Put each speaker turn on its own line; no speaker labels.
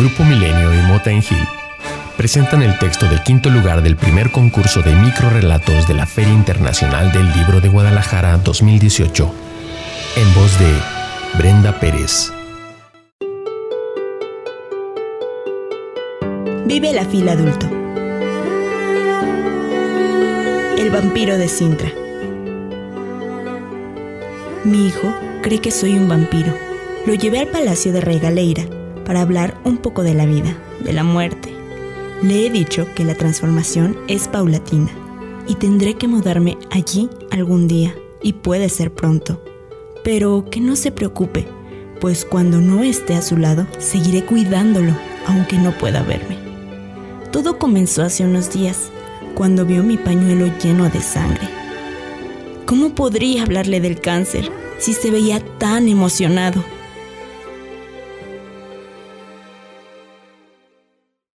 Grupo Milenio y Mota en Gil presentan el texto del quinto lugar del primer concurso de microrelatos de la Feria Internacional del Libro de Guadalajara 2018, en voz de Brenda Pérez.
Vive la fila adulto. El vampiro de Sintra. Mi hijo cree que soy un vampiro. Lo llevé al palacio de Regaleira para hablar un poco de la vida, de la muerte. Le he dicho que la transformación es paulatina y tendré que mudarme allí algún día y puede ser pronto. Pero que no se preocupe, pues cuando no esté a su lado seguiré cuidándolo, aunque no pueda verme. Todo comenzó hace unos días, cuando vio mi pañuelo lleno de sangre. ¿Cómo podría hablarle del cáncer si se veía tan emocionado?